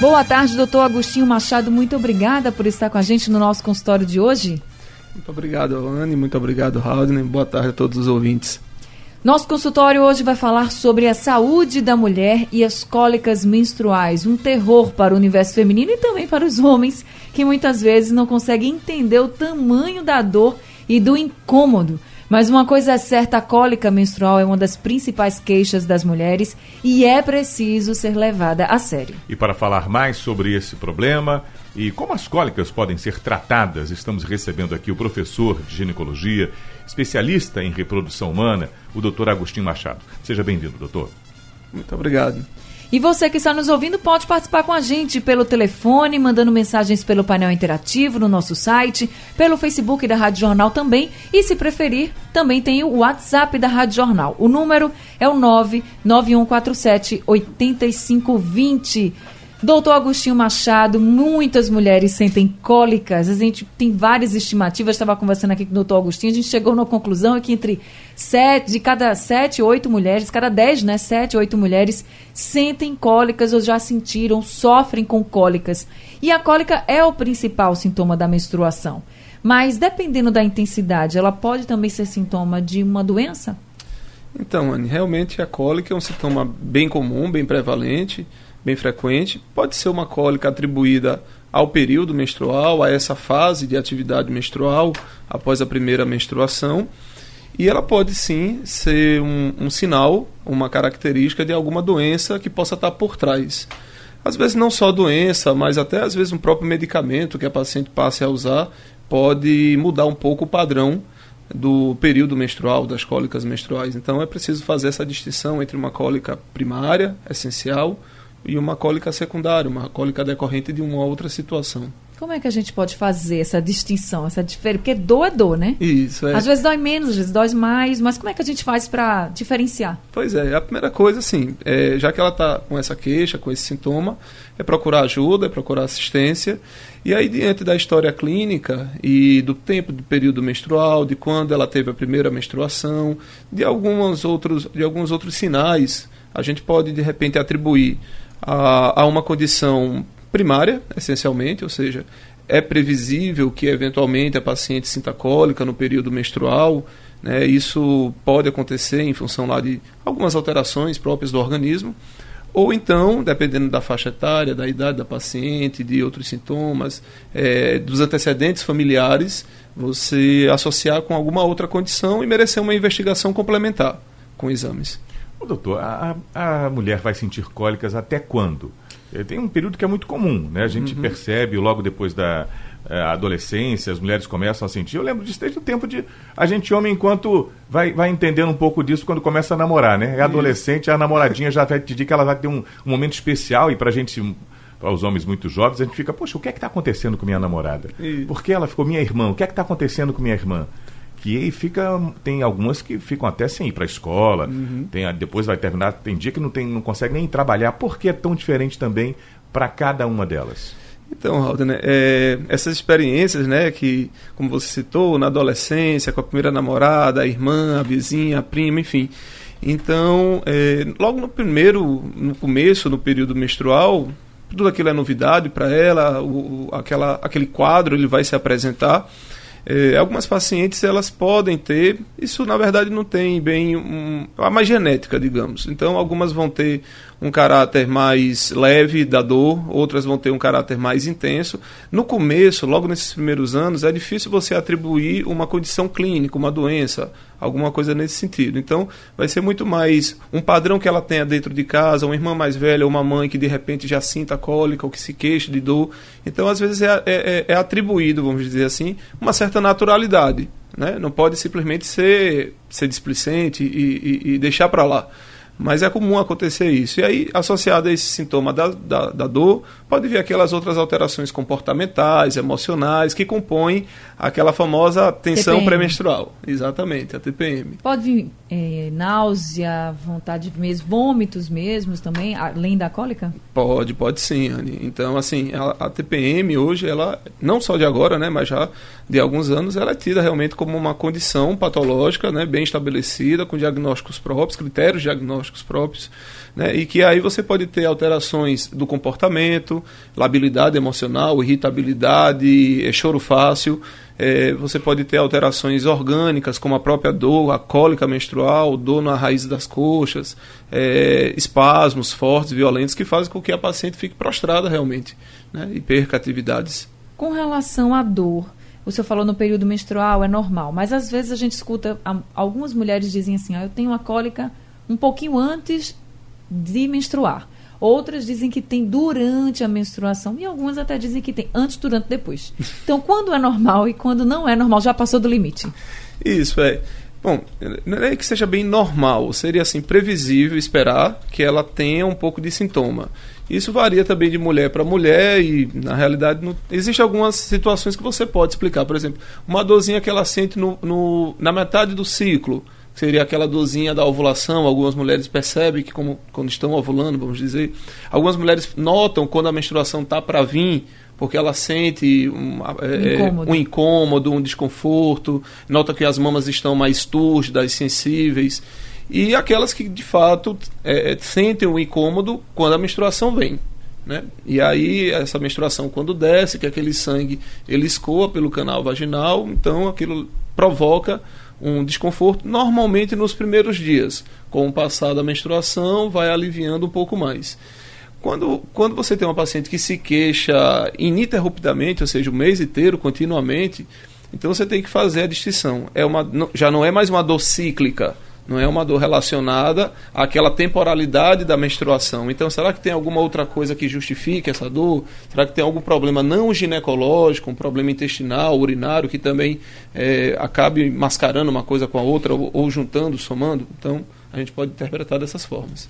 Boa tarde, doutor Agostinho Machado. Muito obrigada por estar com a gente no nosso consultório de hoje. Muito obrigado, Anne. Muito obrigado, Raudney. Boa tarde a todos os ouvintes. Nosso consultório hoje vai falar sobre a saúde da mulher e as cólicas menstruais, um terror para o universo feminino e também para os homens, que muitas vezes não conseguem entender o tamanho da dor e do incômodo. Mas uma coisa é certa, a cólica menstrual é uma das principais queixas das mulheres e é preciso ser levada a sério. E para falar mais sobre esse problema e como as cólicas podem ser tratadas, estamos recebendo aqui o professor de ginecologia, especialista em reprodução humana, o doutor Agostinho Machado. Seja bem-vindo, doutor. Muito obrigado. E você que está nos ouvindo pode participar com a gente pelo telefone, mandando mensagens pelo painel interativo no nosso site, pelo Facebook da Rádio Jornal também. E se preferir, também tem o WhatsApp da Rádio Jornal. O número é o 99147 8520. Doutor Agostinho Machado, muitas mulheres sentem cólicas. A gente tem várias estimativas. Estava conversando aqui com o doutor Agostinho. A gente chegou na conclusão que entre sete, de cada sete, oito mulheres, cada dez, né? Sete, oito mulheres sentem cólicas ou já sentiram, sofrem com cólicas. E a cólica é o principal sintoma da menstruação. Mas dependendo da intensidade, ela pode também ser sintoma de uma doença? Então, Anne, realmente a cólica é um sintoma bem comum, bem prevalente bem frequente. Pode ser uma cólica atribuída ao período menstrual, a essa fase de atividade menstrual após a primeira menstruação. E ela pode sim ser um, um sinal, uma característica de alguma doença que possa estar por trás. Às vezes não só doença, mas até às vezes um próprio medicamento que a paciente passe a usar pode mudar um pouco o padrão do período menstrual, das cólicas menstruais. Então é preciso fazer essa distinção entre uma cólica primária, essencial, e uma cólica secundária, uma cólica decorrente de uma outra situação. Como é que a gente pode fazer essa distinção, essa diferença? Porque dor é dor, né? Isso, é. Às vezes dói menos, às vezes dói mais, mas como é que a gente faz para diferenciar? Pois é, a primeira coisa, assim, é, já que ela está com essa queixa, com esse sintoma, é procurar ajuda, é procurar assistência. E aí, diante da história clínica e do tempo do período menstrual, de quando ela teve a primeira menstruação, de, algumas outros, de alguns outros sinais, a gente pode, de repente, atribuir a, a uma condição primária, essencialmente, ou seja, é previsível que eventualmente a paciente sinta cólica no período menstrual. Né? Isso pode acontecer em função lá de algumas alterações próprias do organismo. Ou então, dependendo da faixa etária, da idade da paciente, de outros sintomas, é, dos antecedentes familiares, você associar com alguma outra condição e merecer uma investigação complementar com exames. Ô, doutor, a, a mulher vai sentir cólicas até quando? É, tem um período que é muito comum, né? A gente uhum. percebe logo depois da é, adolescência, as mulheres começam a sentir. Eu lembro disso desde o tempo de. A gente, homem, enquanto vai, vai entendendo um pouco disso quando começa a namorar, né? É adolescente, a namoradinha já vai pedir que ela vai ter um, um momento especial e pra gente para os homens muito jovens, a gente fica, poxa, o que é que está acontecendo com minha namorada? Isso. Por que ela ficou minha irmã? O que é que está acontecendo com minha irmã? Que fica tem algumas que ficam até sem ir para a escola uhum. tem depois vai terminar tem dia que não tem não consegue nem trabalhar por que é tão diferente também para cada uma delas então, Raul, né, é, essas experiências, né, que, como você citou, na adolescência, com a primeira namorada, a irmã, a vizinha, a prima, enfim. Então, é, logo no primeiro, no começo, no período menstrual, tudo aquilo é novidade para ela, o, aquela, aquele quadro ele vai se apresentar. É, algumas pacientes elas podem ter, isso na verdade não tem bem um, a mais genética, digamos. Então algumas vão ter um caráter mais leve da dor, outras vão ter um caráter mais intenso. No começo, logo nesses primeiros anos, é difícil você atribuir uma condição clínica, uma doença, alguma coisa nesse sentido. Então, vai ser muito mais um padrão que ela tenha dentro de casa, uma irmã mais velha, uma mãe que de repente já sinta cólica ou que se queixa de dor. Então, às vezes, é, é, é, é atribuído, vamos dizer assim, uma certa naturalidade. Né? Não pode simplesmente ser, ser displicente e, e, e deixar para lá. Mas é comum acontecer isso. E aí, associado a esse sintoma da, da, da dor, pode vir aquelas outras alterações comportamentais, emocionais, que compõem aquela famosa tensão pré-menstrual. Exatamente, a TPM. Pode vir é, náusea, vontade mesmo, vômitos mesmos também, além da cólica? Pode, pode sim, Anne. Então, assim, a, a, TPM hoje, ela, não só de agora, né, mas já de alguns anos, ela é tida realmente como uma condição patológica, né, bem estabelecida, com diagnósticos próprios, critérios diagnósticos próprios, né, e que aí você pode ter alterações do comportamento, labilidade emocional, irritabilidade, é, choro fácil, é, você pode ter alterações orgânicas, como a própria dor, a cólica menstrual, dor na raiz das coxas, é, espasmos fortes, violentos, que fazem com que a paciente fique prostrada realmente né, e perca atividades. Com relação à dor, o senhor falou no período menstrual, é normal, mas às vezes a gente escuta, algumas mulheres dizem assim, ah, eu tenho uma cólica um pouquinho antes de menstruar. Outras dizem que tem durante a menstruação e algumas até dizem que tem antes, durante, depois. Então, quando é normal e quando não é normal, já passou do limite. Isso é. Bom, não é que seja bem normal, seria assim previsível esperar que ela tenha um pouco de sintoma. Isso varia também de mulher para mulher e na realidade não... existem algumas situações que você pode explicar. Por exemplo, uma dorzinha que ela sente no, no na metade do ciclo seria aquela dorzinha da ovulação. Algumas mulheres percebem que, como, quando estão ovulando, vamos dizer, algumas mulheres notam quando a menstruação está para vir, porque ela sente um, é, incômodo. um incômodo, um desconforto, nota que as mamas estão mais túrgidas, sensíveis. E aquelas que de fato é, sentem o um incômodo quando a menstruação vem. Né? E aí essa menstruação quando desce, que aquele sangue ele escoa pelo canal vaginal, então aquilo provoca um desconforto, normalmente nos primeiros dias. Com o passar da menstruação, vai aliviando um pouco mais. Quando, quando você tem uma paciente que se queixa ininterruptamente, ou seja, o mês inteiro, continuamente, então você tem que fazer a distinção. É uma, já não é mais uma dor cíclica, não é uma dor relacionada àquela temporalidade da menstruação. Então, será que tem alguma outra coisa que justifique essa dor? Será que tem algum problema não ginecológico, um problema intestinal, urinário, que também é, acabe mascarando uma coisa com a outra ou, ou juntando, somando? Então, a gente pode interpretar dessas formas.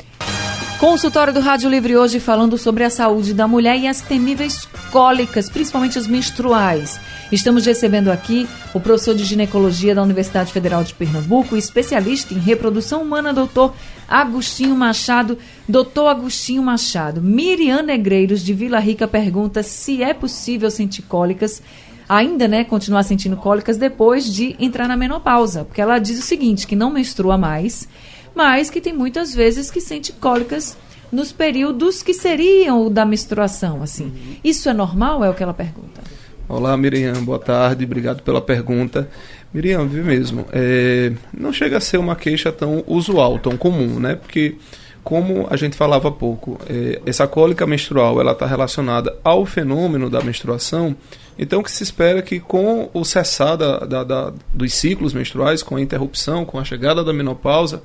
Consultório do Rádio Livre hoje falando sobre a saúde da mulher e as temíveis cólicas, principalmente as menstruais. Estamos recebendo aqui o professor de ginecologia da Universidade Federal de Pernambuco, especialista em reprodução humana, doutor Agostinho Machado. Doutor Agostinho Machado, Miriam Negreiros de Vila Rica pergunta se é possível sentir cólicas ainda, né, continuar sentindo cólicas depois de entrar na menopausa, porque ela diz o seguinte, que não menstrua mais, mas que tem muitas vezes que sente cólicas nos períodos que seriam o da menstruação, assim. Uhum. Isso é normal? É o que ela pergunta. Olá, Miriam, boa tarde, obrigado pela pergunta. Miriam, viu mesmo, é, não chega a ser uma queixa tão usual, tão comum, né? Porque, como a gente falava há pouco, é, essa cólica menstrual ela está relacionada ao fenômeno da menstruação, então o que se espera é que com o cessar da, da, da, dos ciclos menstruais, com a interrupção, com a chegada da menopausa,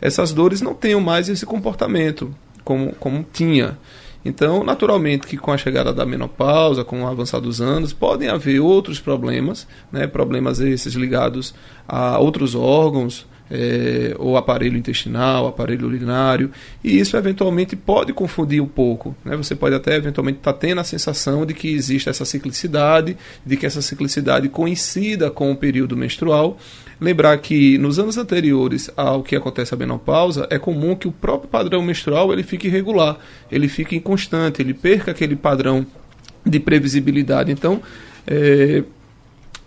essas dores não tenham mais esse comportamento como, como tinha. Então, naturalmente que com a chegada da menopausa, com o avançar dos anos, podem haver outros problemas, né, problemas esses ligados a outros órgãos, é, ou aparelho intestinal, aparelho urinário, e isso eventualmente pode confundir um pouco. Né? Você pode até eventualmente estar tá tendo a sensação de que existe essa ciclicidade, de que essa ciclicidade coincida com o período menstrual. Lembrar que nos anos anteriores ao que acontece a menopausa, é comum que o próprio padrão menstrual ele fique irregular, ele fique inconstante, ele perca aquele padrão de previsibilidade. Então, é,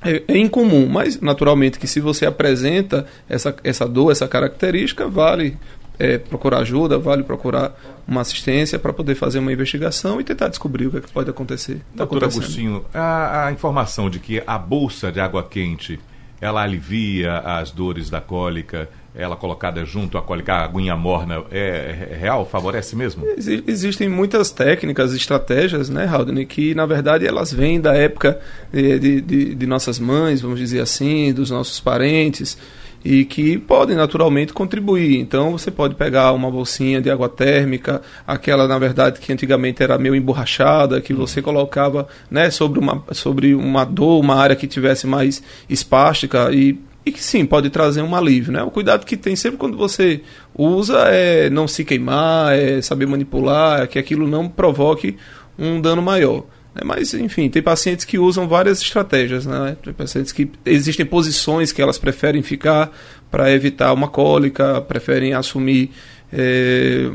é, é, incomum, mas naturalmente que se você apresenta essa, essa dor, essa característica, vale é, procurar ajuda, vale procurar uma assistência para poder fazer uma investigação e tentar descobrir o que, é que pode acontecer. Tá Doutor Agostinho, a, a, informação de que a bolsa de água quente ela alivia as dores da cólica ela colocada junto a aguinha morna, é, é real? Favorece mesmo? Ex existem muitas técnicas, estratégias, né, Haldane, que na verdade elas vêm da época de, de, de, de nossas mães, vamos dizer assim, dos nossos parentes e que podem naturalmente contribuir. Então você pode pegar uma bolsinha de água térmica, aquela na verdade que antigamente era meio emborrachada, que você colocava né, sobre, uma, sobre uma dor, uma área que tivesse mais espástica e e que sim, pode trazer um alívio. Né? O cuidado que tem sempre quando você usa é não se queimar, é saber manipular, é que aquilo não provoque um dano maior. Né? Mas, enfim, tem pacientes que usam várias estratégias. Né? Tem pacientes que existem posições que elas preferem ficar para evitar uma cólica, preferem assumir é,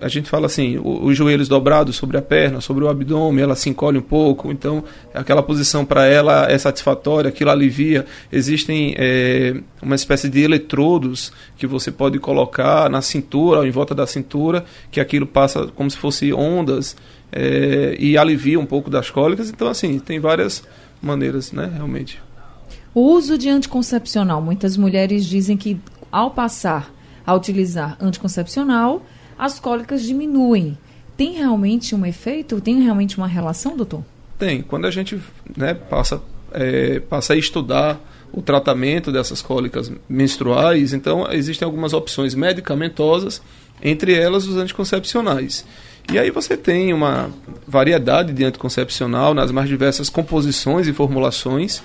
a gente fala assim, os joelhos dobrados sobre a perna, sobre o abdômen, ela se encolhe um pouco, então aquela posição para ela é satisfatória, aquilo alivia. Existem é, uma espécie de eletrodos que você pode colocar na cintura, ou em volta da cintura, que aquilo passa como se fosse ondas é, e alivia um pouco das cólicas. Então, assim, tem várias maneiras, né, realmente. O uso de anticoncepcional, muitas mulheres dizem que ao passar a utilizar anticoncepcional, as cólicas diminuem. Tem realmente um efeito? Tem realmente uma relação, doutor? Tem. Quando a gente né, passa, é, passa a estudar o tratamento dessas cólicas menstruais, então existem algumas opções medicamentosas, entre elas os anticoncepcionais. E aí você tem uma variedade de anticoncepcional nas mais diversas composições e formulações,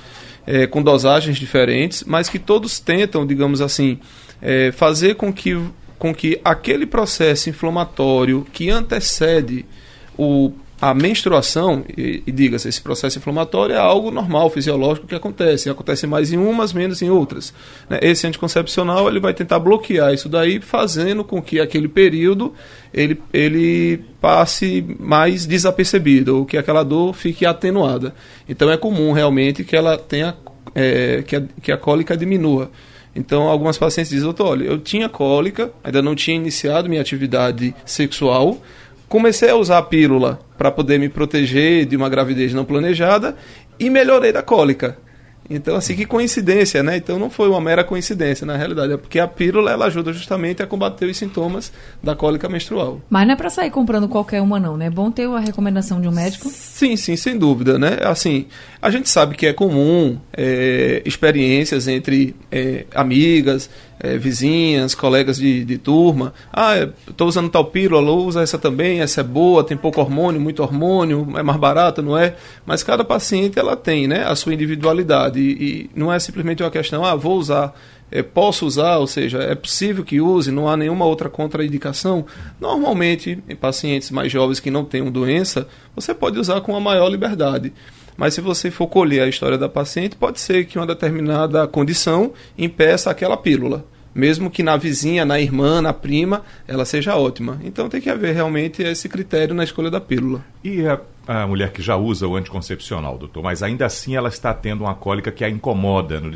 é, com dosagens diferentes, mas que todos tentam, digamos assim, é, fazer com que, com que aquele processo inflamatório que antecede o, a menstruação, e, e diga-se, esse processo inflamatório é algo normal, fisiológico que acontece, acontece mais em umas, menos em outras. Né? Esse anticoncepcional ele vai tentar bloquear isso daí, fazendo com que aquele período ele, ele passe mais desapercebido, ou que aquela dor fique atenuada. Então é comum realmente que ela tenha, é, que, a, que a cólica diminua. Então, algumas pacientes dizem, doutor, olha, eu tinha cólica, ainda não tinha iniciado minha atividade sexual, comecei a usar a pílula para poder me proteger de uma gravidez não planejada e melhorei da cólica. Então, assim, que coincidência, né? Então não foi uma mera coincidência, na realidade. É porque a pílula, ela ajuda justamente a combater os sintomas da cólica menstrual. Mas não é para sair comprando qualquer uma, não, né? É bom ter a recomendação de um médico? Sim, sim, sem dúvida, né? Assim, a gente sabe que é comum é, experiências entre é, amigas, é, vizinhas, colegas de, de turma. Ah, estou usando tal pílula, usa essa também, essa é boa, tem pouco hormônio, muito hormônio, é mais barata, não é? Mas cada paciente ela tem né, a sua individualidade e, e não é simplesmente uma questão, ah, vou usar. É, posso usar, ou seja, é possível que use, não há nenhuma outra contraindicação. Normalmente, em pacientes mais jovens que não tenham doença, você pode usar com a maior liberdade. Mas se você for colher a história da paciente, pode ser que uma determinada condição impeça aquela pílula mesmo que na vizinha, na irmã, na prima, ela seja ótima. Então tem que haver realmente esse critério na escolha da pílula. E a, a mulher que já usa o anticoncepcional, doutor, mas ainda assim ela está tendo uma cólica que a incomoda no,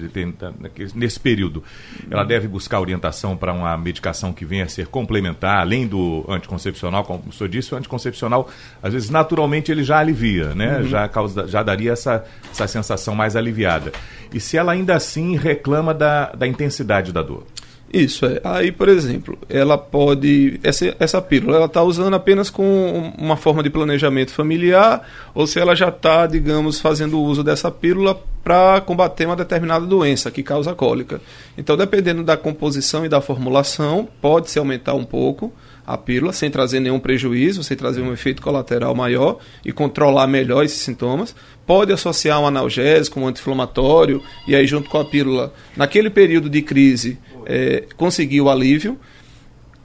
nesse período. Ela deve buscar orientação para uma medicação que venha a ser complementar, além do anticoncepcional, como o senhor disse, o anticoncepcional, às vezes, naturalmente, ele já alivia, né? Uhum. Já, causa, já daria essa, essa sensação mais aliviada. E se ela ainda assim reclama da, da intensidade da dor? Isso, é. Aí, por exemplo, ela pode. Essa, essa pílula, ela está usando apenas com uma forma de planejamento familiar, ou se ela já está, digamos, fazendo uso dessa pílula para combater uma determinada doença que causa cólica. Então, dependendo da composição e da formulação, pode se aumentar um pouco a pílula, sem trazer nenhum prejuízo, sem trazer um efeito colateral maior e controlar melhor esses sintomas. Pode associar um analgésico, um anti-inflamatório, e aí, junto com a pílula, naquele período de crise é, conseguir o alívio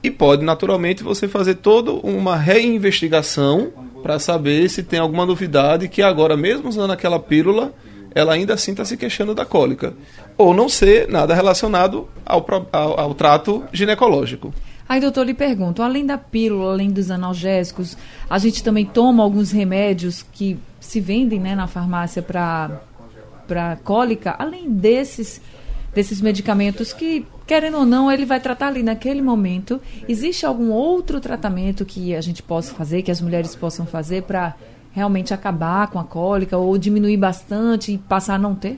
e pode naturalmente você fazer toda uma reinvestigação para saber se tem alguma novidade que agora mesmo usando aquela pílula ela ainda assim está se queixando da cólica ou não ser nada relacionado ao, ao, ao trato ginecológico. Aí, doutor, lhe pergunto, além da pílula, além dos analgésicos, a gente também toma alguns remédios que se vendem né, na farmácia para cólica, além desses desses medicamentos que, querendo ou não, ele vai tratar ali naquele momento. Existe algum outro tratamento que a gente possa fazer, que as mulheres possam fazer para realmente acabar com a cólica ou diminuir bastante e passar a não ter?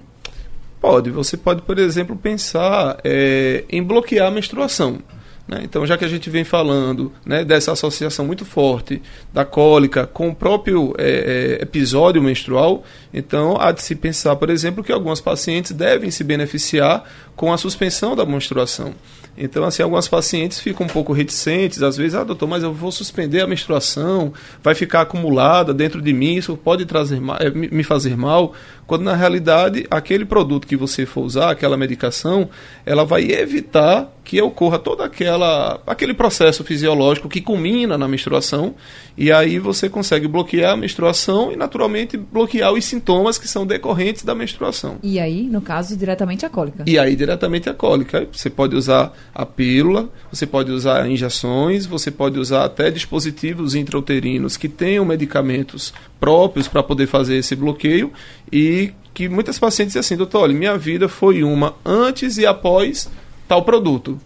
Pode. Você pode, por exemplo, pensar é, em bloquear a menstruação. Né? Então, já que a gente vem falando né, dessa associação muito forte da cólica com o próprio é, é, episódio menstrual, então há de se pensar, por exemplo, que algumas pacientes devem se beneficiar com a suspensão da menstruação. Então, assim, algumas pacientes ficam um pouco reticentes, às vezes, ah, doutor, mas eu vou suspender a menstruação, vai ficar acumulada dentro de mim, isso pode trazer eh, me fazer mal, quando na realidade aquele produto que você for usar, aquela medicação, ela vai evitar que ocorra todo aquela, aquele processo fisiológico que culmina na menstruação, e aí você consegue bloquear a menstruação e, naturalmente, bloquear os sintomas que são decorrentes da menstruação. E aí, no caso, diretamente a cólica. E aí, diretamente a cólica. Você pode usar a pílula, você pode usar injeções, você pode usar até dispositivos intrauterinos que tenham medicamentos próprios para poder fazer esse bloqueio e que muitas pacientes dizem assim, doutor, olha, minha vida foi uma antes e após tal produto.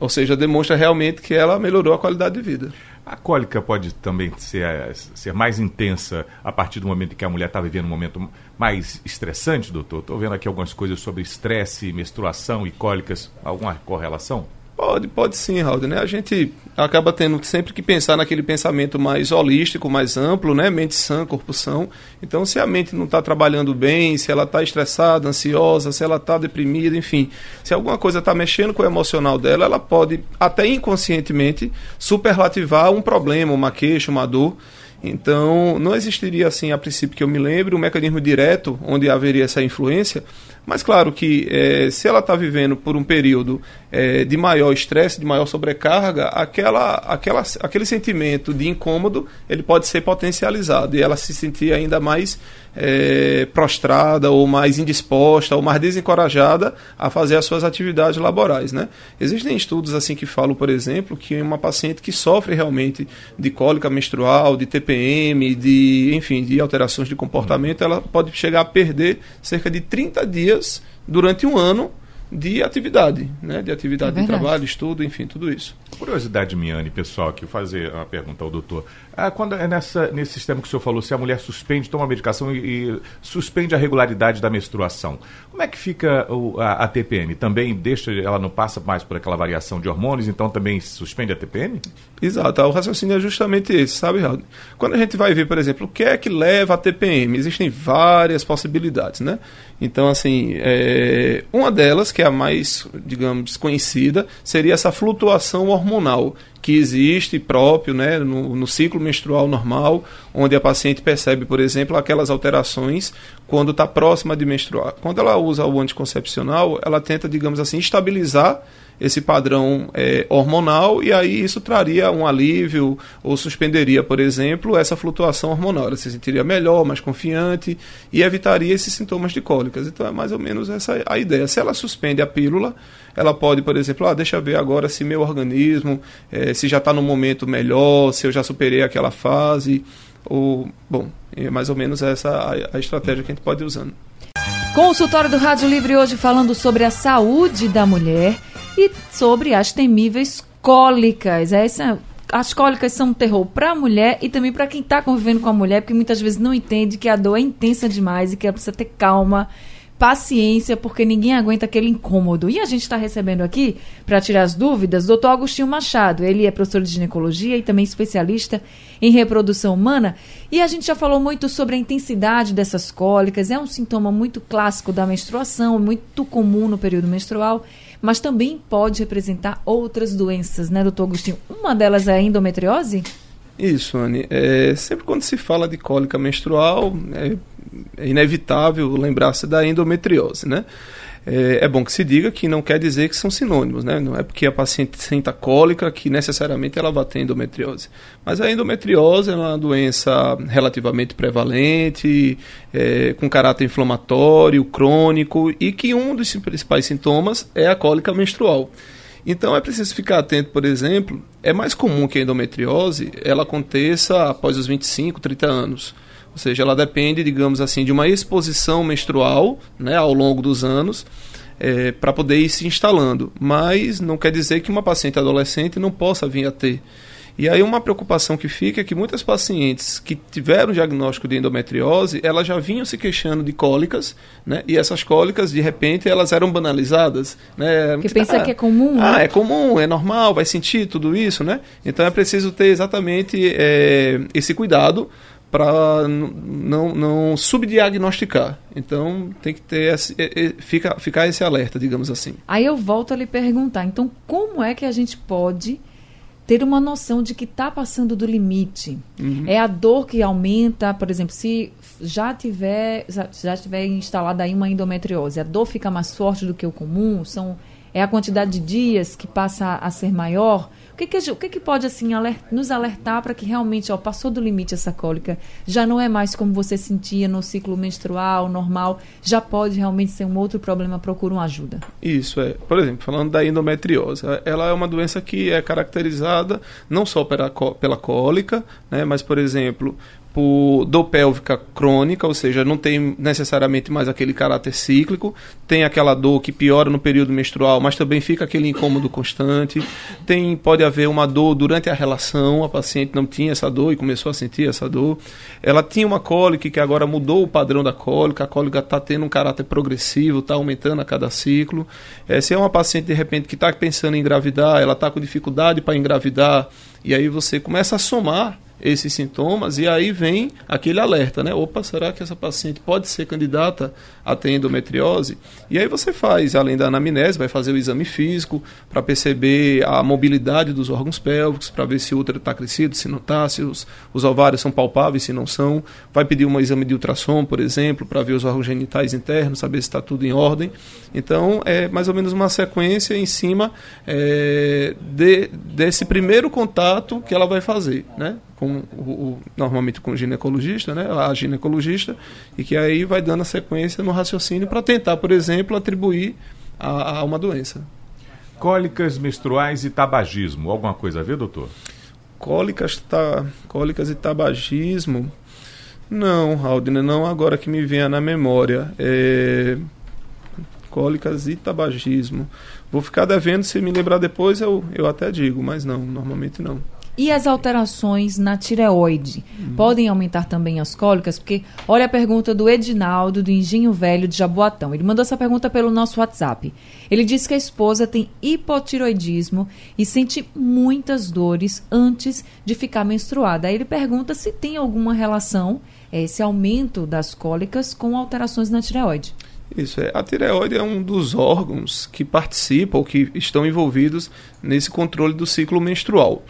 Ou seja, demonstra realmente que ela melhorou a qualidade de vida. A cólica pode também ser, ser mais intensa a partir do momento em que a mulher está vivendo um momento mais estressante, doutor? Estou vendo aqui algumas coisas sobre estresse, menstruação e cólicas. Alguma correlação? Pode, pode sim, Raul. Né? A gente acaba tendo sempre que pensar naquele pensamento mais holístico, mais amplo, né? Mente sã, corpo são. Então, se a mente não está trabalhando bem, se ela está estressada, ansiosa, se ela está deprimida, enfim, se alguma coisa está mexendo com o emocional dela, ela pode até inconscientemente superlativar um problema, uma queixa, uma dor. Então, não existiria assim, a princípio que eu me lembre, um mecanismo direto onde haveria essa influência, mas claro que é, se ela está vivendo por um período é, de maior estresse, de maior sobrecarga, aquela, aquela, aquele sentimento de incômodo ele pode ser potencializado e ela se sentir ainda mais é, prostrada ou mais indisposta ou mais desencorajada a fazer as suas atividades laborais. Né? Existem estudos assim que falam, por exemplo, que uma paciente que sofre realmente de cólica menstrual, de TPM, de enfim, de alterações de comportamento, ela pode chegar a perder cerca de 30 dias durante um ano de atividade, né? de atividade é de trabalho, estudo, enfim, tudo isso. Curiosidade minha, pessoal, aqui, fazer uma pergunta ao doutor. Ah, quando é nessa, nesse sistema que o senhor falou, se a mulher suspende, toma a medicação e, e suspende a regularidade da menstruação, como é que fica o, a, a, TPM? Também deixa, ela não passa mais por aquela variação de hormônios, então também suspende a TPM? Exato, o raciocínio é justamente esse, sabe, Raul? Quando a gente vai ver, por exemplo, o que é que leva a TPM, existem várias possibilidades, né? Então, assim, é, uma delas, que é a mais, digamos, desconhecida, seria essa flutuação hormonal que existe próprio né, no, no, ciclo menstrual normal, onde a paciente percebe, por exemplo, aquelas alterações quando está próxima de menstruar. Quando ela usa o anticoncepcional, ela tenta, digamos assim, estabilizar esse padrão é, hormonal e aí isso traria um alívio ou suspenderia, por exemplo, essa flutuação hormonal. Ela se sentiria melhor, mais confiante e evitaria esses sintomas de cólicas. Então é mais ou menos essa a ideia. Se ela suspende a pílula, ela pode, por exemplo, ah, deixa eu ver agora se meu organismo, é, se já está no momento melhor, se eu já superei aquela fase. Ou, bom, é mais ou menos essa a, a estratégia que a gente pode ir usando. Consultório do Rádio Livre hoje falando sobre a saúde da mulher e sobre as temíveis cólicas. Essa, as cólicas são um terror para a mulher e também para quem está convivendo com a mulher, porque muitas vezes não entende que a dor é intensa demais e que ela precisa ter calma paciência, porque ninguém aguenta aquele incômodo. E a gente está recebendo aqui, para tirar as dúvidas, o doutor Agostinho Machado. Ele é professor de ginecologia e também especialista em reprodução humana. E a gente já falou muito sobre a intensidade dessas cólicas. É um sintoma muito clássico da menstruação, muito comum no período menstrual, mas também pode representar outras doenças, né, doutor Agostinho? Uma delas é a endometriose? Isso, Anne. É, sempre quando se fala de cólica menstrual, é, é inevitável lembrar-se da endometriose, né? É, é, bom que se diga que não quer dizer que são sinônimos, né? Não é porque a paciente senta cólica que necessariamente ela vai ter endometriose. Mas a endometriose é uma doença relativamente prevalente, é, com caráter inflamatório, crônico e que um dos principais sintomas é a cólica menstrual. Então é preciso ficar atento, por exemplo, é mais comum que a endometriose ela aconteça após os 25, 30 anos. Ou seja, ela depende, digamos assim, de uma exposição menstrual né, ao longo dos anos é, para poder ir se instalando. Mas não quer dizer que uma paciente adolescente não possa vir a ter. E aí uma preocupação que fica é que muitas pacientes que tiveram diagnóstico de endometriose, elas já vinham se queixando de cólicas, né? E essas cólicas, de repente, elas eram banalizadas, né? Porque pensa ah, que é comum, Ah, né? é comum, é normal, vai sentir tudo isso, né? Então é preciso ter exatamente é, esse cuidado para não, não subdiagnosticar. Então tem que ter esse, fica, ficar esse alerta, digamos assim. Aí eu volto a lhe perguntar, então como é que a gente pode ter uma noção de que está passando do limite? Uhum. É a dor que aumenta, por exemplo, se já tiver já tiver instalada aí uma endometriose, a dor fica mais forte do que o comum, são é a quantidade de dias que passa a ser maior que, que, o que, que pode assim alert, nos alertar para que realmente ó, passou do limite essa cólica? Já não é mais como você sentia no ciclo menstrual normal, já pode realmente ser um outro problema, procura uma ajuda. Isso, é. Por exemplo, falando da endometriose, ela é uma doença que é caracterizada não só pela, pela cólica, né, mas, por exemplo, por dor pélvica crônica, ou seja, não tem necessariamente mais aquele caráter cíclico, tem aquela dor que piora no período menstrual, mas também fica aquele incômodo constante. Tem pode haver uma dor durante a relação, a paciente não tinha essa dor e começou a sentir essa dor. Ela tinha uma cólica que agora mudou o padrão da cólica, a cólica está tendo um caráter progressivo, está aumentando a cada ciclo. É, se é uma paciente de repente que está pensando em engravidar, ela está com dificuldade para engravidar, e aí você começa a somar esses sintomas e aí vem aquele alerta, né? Opa, será que essa paciente pode ser candidata a ter endometriose? E aí você faz, além da anamnese, vai fazer o exame físico para perceber a mobilidade dos órgãos pélvicos, para ver se o útero está crescido, se não está, se os, os ovários são palpáveis, se não são. Vai pedir um exame de ultrassom, por exemplo, para ver os órgãos genitais internos, saber se está tudo em ordem. Então, é mais ou menos uma sequência em cima é, de, desse primeiro contato que ela vai fazer, né? com o, o, normalmente com o ginecologista, né, a ginecologista, e que aí vai dando a sequência no raciocínio para tentar, por exemplo, atribuir a, a, uma doença. Cólicas menstruais e tabagismo, alguma coisa a ver, doutor? Cólicas, ta, cólicas e tabagismo, não, Aldine, não agora que me venha na memória. É, cólicas e tabagismo. Vou ficar devendo, se me lembrar depois eu, eu até digo, mas não, normalmente não. E as alterações na tireoide uhum. podem aumentar também as cólicas? Porque olha a pergunta do Edinaldo, do Engenho Velho de Jaboatão. Ele mandou essa pergunta pelo nosso WhatsApp. Ele disse que a esposa tem hipotiroidismo e sente muitas dores antes de ficar menstruada. Aí ele pergunta se tem alguma relação eh, esse aumento das cólicas com alterações na tireoide. Isso é. A tireoide é um dos órgãos que participam ou que estão envolvidos nesse controle do ciclo menstrual.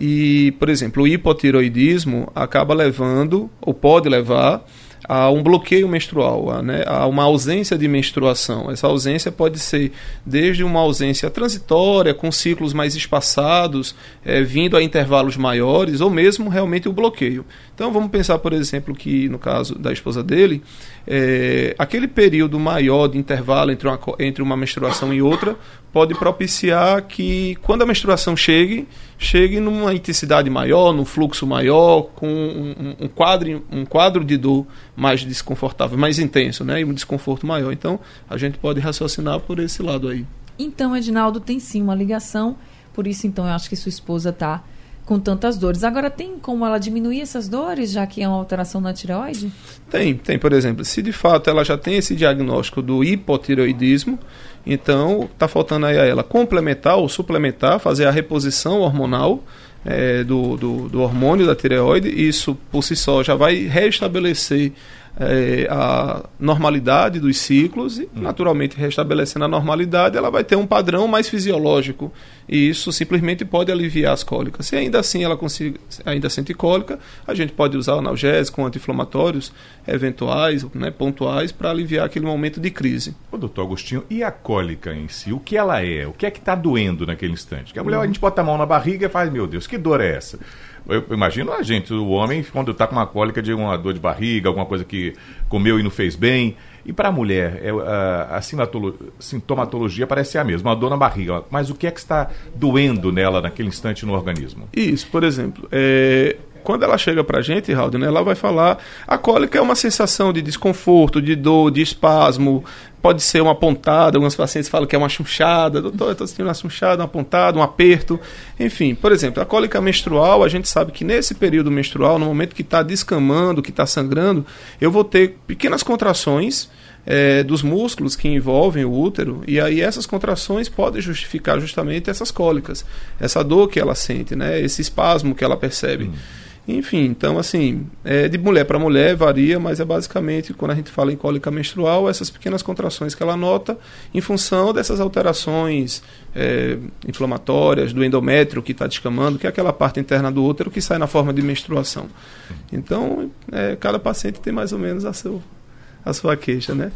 E, por exemplo, o hipotiroidismo acaba levando, ou pode levar, a um bloqueio menstrual, a, né, a uma ausência de menstruação. Essa ausência pode ser desde uma ausência transitória, com ciclos mais espaçados, é, vindo a intervalos maiores, ou mesmo realmente o bloqueio. Então vamos pensar, por exemplo, que no caso da esposa dele, é, aquele período maior de intervalo entre uma, entre uma menstruação e outra pode propiciar que quando a menstruação chegue, chegue numa intensidade maior, num fluxo maior, com um, um, quadro, um quadro de dor mais desconfortável, mais intenso, né? E um desconforto maior. Então, a gente pode raciocinar por esse lado aí. Então, Edinaldo, tem sim uma ligação, por isso então eu acho que sua esposa está com tantas dores. Agora, tem como ela diminuir essas dores, já que é uma alteração na tireoide? Tem, tem. Por exemplo, se de fato ela já tem esse diagnóstico do hipotireoidismo, então está faltando aí a ela complementar ou suplementar, fazer a reposição hormonal é, do, do, do hormônio da tireoide. Isso, por si só, já vai restabelecer é, a normalidade dos ciclos e, hum. naturalmente, restabelecendo a normalidade, ela vai ter um padrão mais fisiológico e isso simplesmente pode aliviar as cólicas. Se ainda assim ela consiga, ainda sente cólica, a gente pode usar analgésicos, anti-inflamatórios eventuais, né, pontuais, para aliviar aquele momento de crise. Ô, doutor Agostinho, e a cólica em si? O que ela é? O que é que está doendo naquele instante? Porque a mulher, a gente bota a mão na barriga e faz, meu Deus, que dor é essa? Eu imagino a gente, o homem, quando está com uma cólica de uma dor de barriga, alguma coisa que comeu e não fez bem. E para a mulher, é, a, a sintomatologia parece ser a mesma, uma dor na barriga. Mas o que é que está doendo nela naquele instante no organismo? Isso, por exemplo, é, quando ela chega pra gente, Raul, né, ela vai falar, a cólica é uma sensação de desconforto, de dor, de espasmo, pode ser uma pontada, alguns pacientes falam que é uma chunchada, doutor, eu estou sentindo uma chunchada, uma pontada, um aperto, enfim. Por exemplo, a cólica menstrual, a gente sabe que nesse período menstrual, no momento que está descamando, que está sangrando, eu vou ter pequenas contrações, é, dos músculos que envolvem o útero, e aí essas contrações podem justificar justamente essas cólicas, essa dor que ela sente, né, esse espasmo que ela percebe. Hum. Enfim, então assim, é, de mulher para mulher varia, mas é basicamente quando a gente fala em cólica menstrual, essas pequenas contrações que ela nota em função dessas alterações é, inflamatórias do endométrio que está descamando, que é aquela parte interna do útero que sai na forma de menstruação. Então, é, cada paciente tem mais ou menos a seu, a sua queixa, né?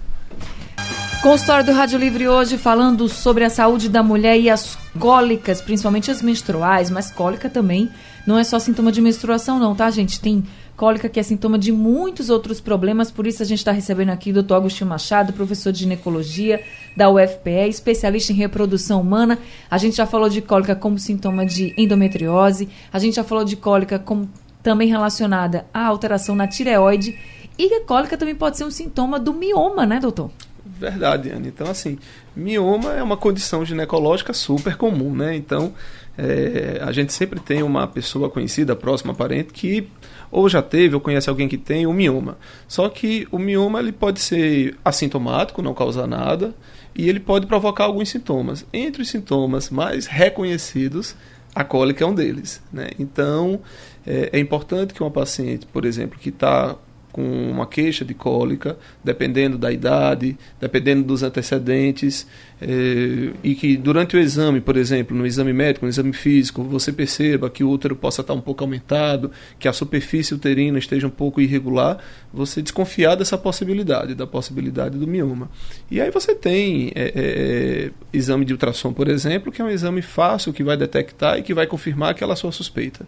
Consultório do Rádio Livre hoje falando sobre a saúde da mulher e as cólicas, principalmente as menstruais, mas cólica também não é só sintoma de menstruação não, tá, gente? Tem cólica que é sintoma de muitos outros problemas, por isso a gente está recebendo aqui o doutor Agostinho Machado, professor de ginecologia da UFPE, especialista em reprodução humana. A gente já falou de cólica como sintoma de endometriose, a gente já falou de cólica como também relacionada à alteração na tireoide e a cólica também pode ser um sintoma do mioma, né, doutor? Verdade, Ana. Então, assim, mioma é uma condição ginecológica super comum, né? Então, é, a gente sempre tem uma pessoa conhecida, próxima, parente, que ou já teve ou conhece alguém que tem o mioma. Só que o mioma ele pode ser assintomático, não causar nada, e ele pode provocar alguns sintomas. Entre os sintomas mais reconhecidos, a cólica é um deles. Né? Então, é, é importante que uma paciente, por exemplo, que está com uma queixa de cólica, dependendo da idade, dependendo dos antecedentes, eh, e que durante o exame, por exemplo, no exame médico, no exame físico, você perceba que o útero possa estar um pouco aumentado, que a superfície uterina esteja um pouco irregular, você desconfiar dessa possibilidade, da possibilidade do mioma. E aí você tem eh, eh, exame de ultrassom, por exemplo, que é um exame fácil que vai detectar e que vai confirmar aquela sua suspeita.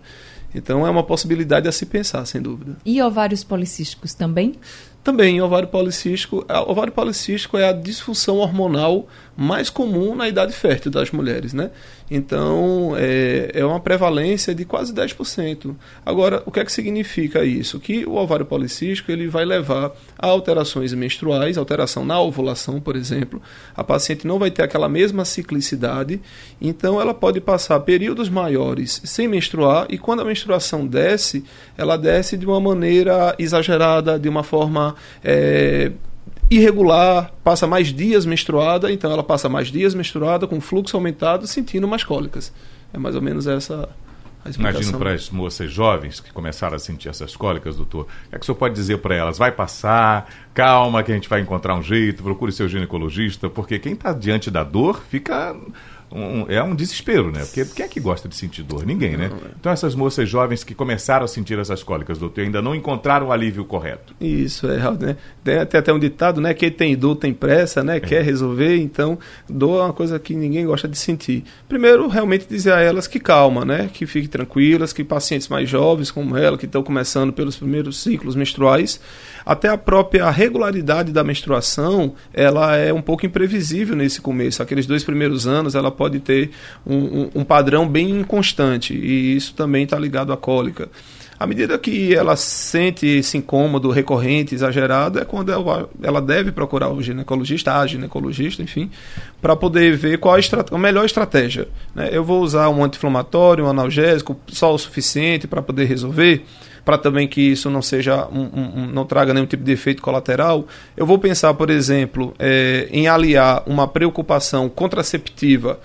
Então é uma possibilidade a se pensar, sem dúvida. E ovários policísticos também? Também, ovário policístico. Ovário policístico é a disfunção hormonal mais comum na idade fértil das mulheres, né? Então, é, é uma prevalência de quase 10%. Agora, o que é que significa isso? Que o ovário policístico ele vai levar a alterações menstruais, alteração na ovulação, por exemplo. A paciente não vai ter aquela mesma ciclicidade, então ela pode passar períodos maiores sem menstruar e quando a menstruação desce, ela desce de uma maneira exagerada, de uma forma... É, irregular, passa mais dias menstruada, então ela passa mais dias menstruada, com fluxo aumentado, sentindo mais cólicas. É mais ou menos essa a explicação. Imagino para as moças jovens que começaram a sentir essas cólicas, doutor, o é que o senhor pode dizer para elas? Vai passar, calma que a gente vai encontrar um jeito, procure seu ginecologista, porque quem está diante da dor fica um, é um desespero, né? Porque quem é que gosta de sentir dor? Ninguém, né? Então essas moças jovens que começaram a sentir essas cólicas, doutor, ainda não encontraram o alívio correto. Isso, é, né? Tem até, até um ditado, né? Quem tem dor tem pressa, né? É. Quer resolver, então dor é uma coisa que ninguém gosta de sentir. Primeiro, realmente dizer a elas que calma, né? Que fiquem tranquilas, que pacientes mais jovens como ela, que estão começando pelos primeiros ciclos menstruais, até a própria regularidade da menstruação, ela é um pouco imprevisível nesse começo. Aqueles dois primeiros anos, ela pode ter um, um, um padrão bem inconstante, e isso também está ligado à cólica. À medida que ela sente esse incômodo recorrente, exagerado, é quando ela, ela deve procurar o ginecologista, a ginecologista, enfim, para poder ver qual a, a melhor estratégia. Né? Eu vou usar um anti-inflamatório, um analgésico, só o suficiente para poder resolver? Para também que isso não seja um, um, não traga nenhum tipo de efeito colateral, eu vou pensar, por exemplo, é, em aliar uma preocupação contraceptiva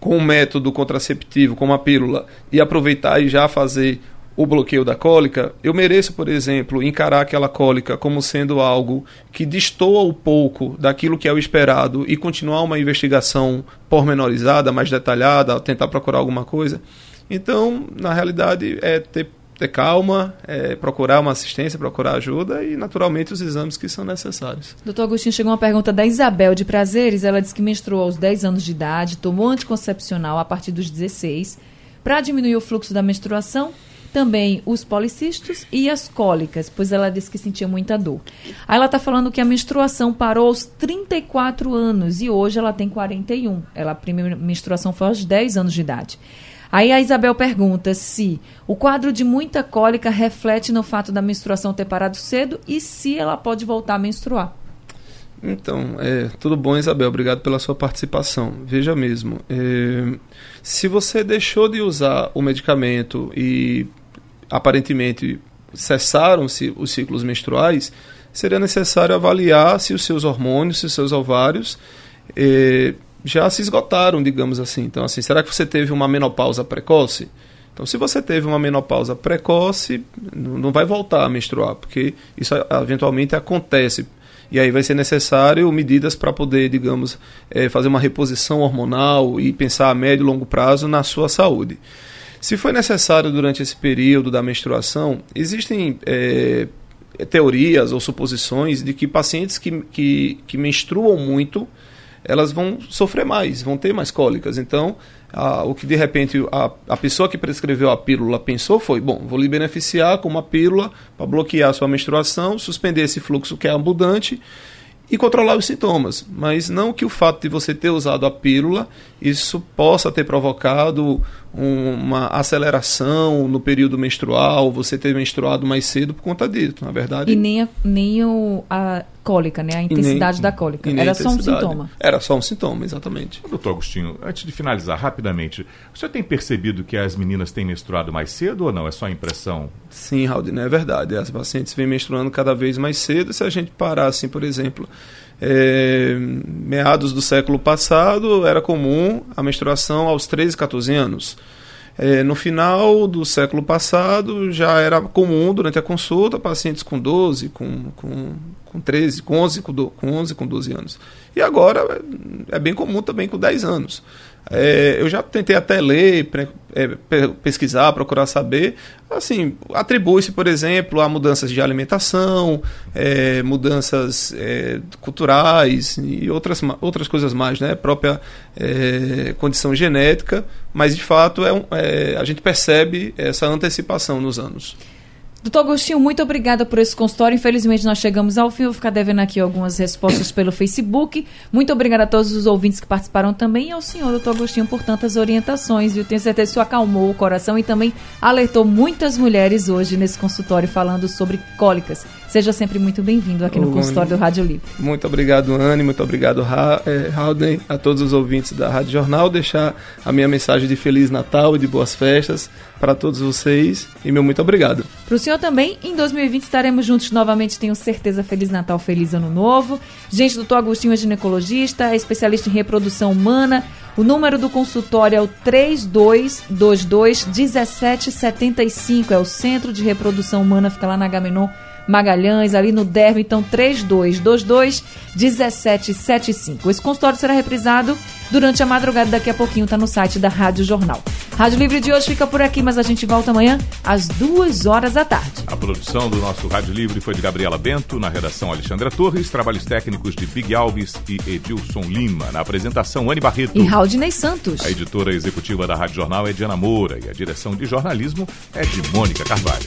com um método contraceptivo, como a pílula, e aproveitar e já fazer o bloqueio da cólica, eu mereço, por exemplo, encarar aquela cólica como sendo algo que destoa um pouco daquilo que é o esperado e continuar uma investigação pormenorizada, mais detalhada, tentar procurar alguma coisa. Então, na realidade, é ter ter calma, é, procurar uma assistência, procurar ajuda e, naturalmente, os exames que são necessários. Doutor Agostinho, chegou uma pergunta da Isabel de Prazeres. Ela disse que menstruou aos 10 anos de idade, tomou anticoncepcional a partir dos 16 para diminuir o fluxo da menstruação, também os policistos e as cólicas, pois ela disse que sentia muita dor. Aí ela está falando que a menstruação parou aos 34 anos e hoje ela tem 41. Ela, a primeira menstruação foi aos 10 anos de idade. Aí a Isabel pergunta se o quadro de muita cólica reflete no fato da menstruação ter parado cedo e se ela pode voltar a menstruar. Então, é, tudo bom, Isabel? Obrigado pela sua participação. Veja mesmo, é, se você deixou de usar o medicamento e aparentemente cessaram-se os ciclos menstruais, seria necessário avaliar se os seus hormônios, se os seus ovários é, já se esgotaram, digamos assim. Então, assim, será que você teve uma menopausa precoce? Então, se você teve uma menopausa precoce, não vai voltar a menstruar, porque isso eventualmente acontece. E aí vai ser necessário medidas para poder, digamos, é, fazer uma reposição hormonal e pensar a médio e longo prazo na sua saúde. Se foi necessário durante esse período da menstruação, existem é, teorias ou suposições de que pacientes que, que, que menstruam muito elas vão sofrer mais, vão ter mais cólicas. Então, a, o que de repente a, a pessoa que prescreveu a pílula pensou foi: bom, vou lhe beneficiar com uma pílula para bloquear a sua menstruação, suspender esse fluxo que é abundante e controlar os sintomas. Mas não que o fato de você ter usado a pílula, isso possa ter provocado uma aceleração no período menstrual, você ter menstruado mais cedo por conta disso, na verdade. E nem a, nem o, a cólica, né? A intensidade nem, da cólica. Era só um sintoma. Era só um sintoma, exatamente. Doutor Agostinho, antes de finalizar rapidamente, o senhor tem percebido que as meninas têm menstruado mais cedo ou não? É só impressão? Sim, Raul, é verdade. As pacientes vêm menstruando cada vez mais cedo. Se a gente parar, assim, por exemplo, é, meados do século passado, era comum a menstruação aos 13, 14 anos. É, no final do século passado, já era comum, durante a consulta, pacientes com 12, com, com, com 13, com 11, com, do, com 11, com 12 anos. E agora é, é bem comum também com 10 anos. É, eu já tentei até ler, é, pesquisar, procurar saber. Assim, atribui-se, por exemplo, a mudanças de alimentação, é, mudanças é, culturais e outras, outras coisas mais, né? Própria é, condição genética, mas de fato é, um, é, a gente percebe essa antecipação nos anos. Doutor Agostinho, muito obrigada por esse consultório. Infelizmente, nós chegamos ao fim. Eu vou ficar devendo aqui algumas respostas pelo Facebook. Muito obrigada a todos os ouvintes que participaram também e ao senhor, doutor Agostinho, por tantas orientações. Eu tenho certeza que isso acalmou o coração e também alertou muitas mulheres hoje nesse consultório falando sobre cólicas. Seja sempre muito bem-vindo aqui no consultório do Rádio Livre. Muito obrigado, Anne. Muito obrigado, Haldane, a todos os ouvintes da Rádio Jornal. Deixar a minha mensagem de Feliz Natal e de boas festas para todos vocês. E meu muito obrigado. Para o senhor também, em 2020 estaremos juntos novamente, tenho certeza. Feliz Natal, feliz Ano Novo. Gente, doutor Agostinho é ginecologista, é especialista em reprodução humana. O número do consultório é o 3222 1775. É o Centro de Reprodução Humana, fica lá na Gamenon Magalhães, ali no Derby, então 3222 1775. Esse consultório será reprisado durante a madrugada, daqui a pouquinho está no site da Rádio Jornal. Rádio Livre de hoje fica por aqui, mas a gente volta amanhã às duas horas da tarde. A produção do nosso Rádio Livre foi de Gabriela Bento, na redação Alexandra Torres, trabalhos técnicos de Big Alves e Edilson Lima, na apresentação Anne Barreto. E Raudinei Santos. A editora executiva da Rádio Jornal é Diana Moura e a direção de jornalismo é de Mônica Carvalho.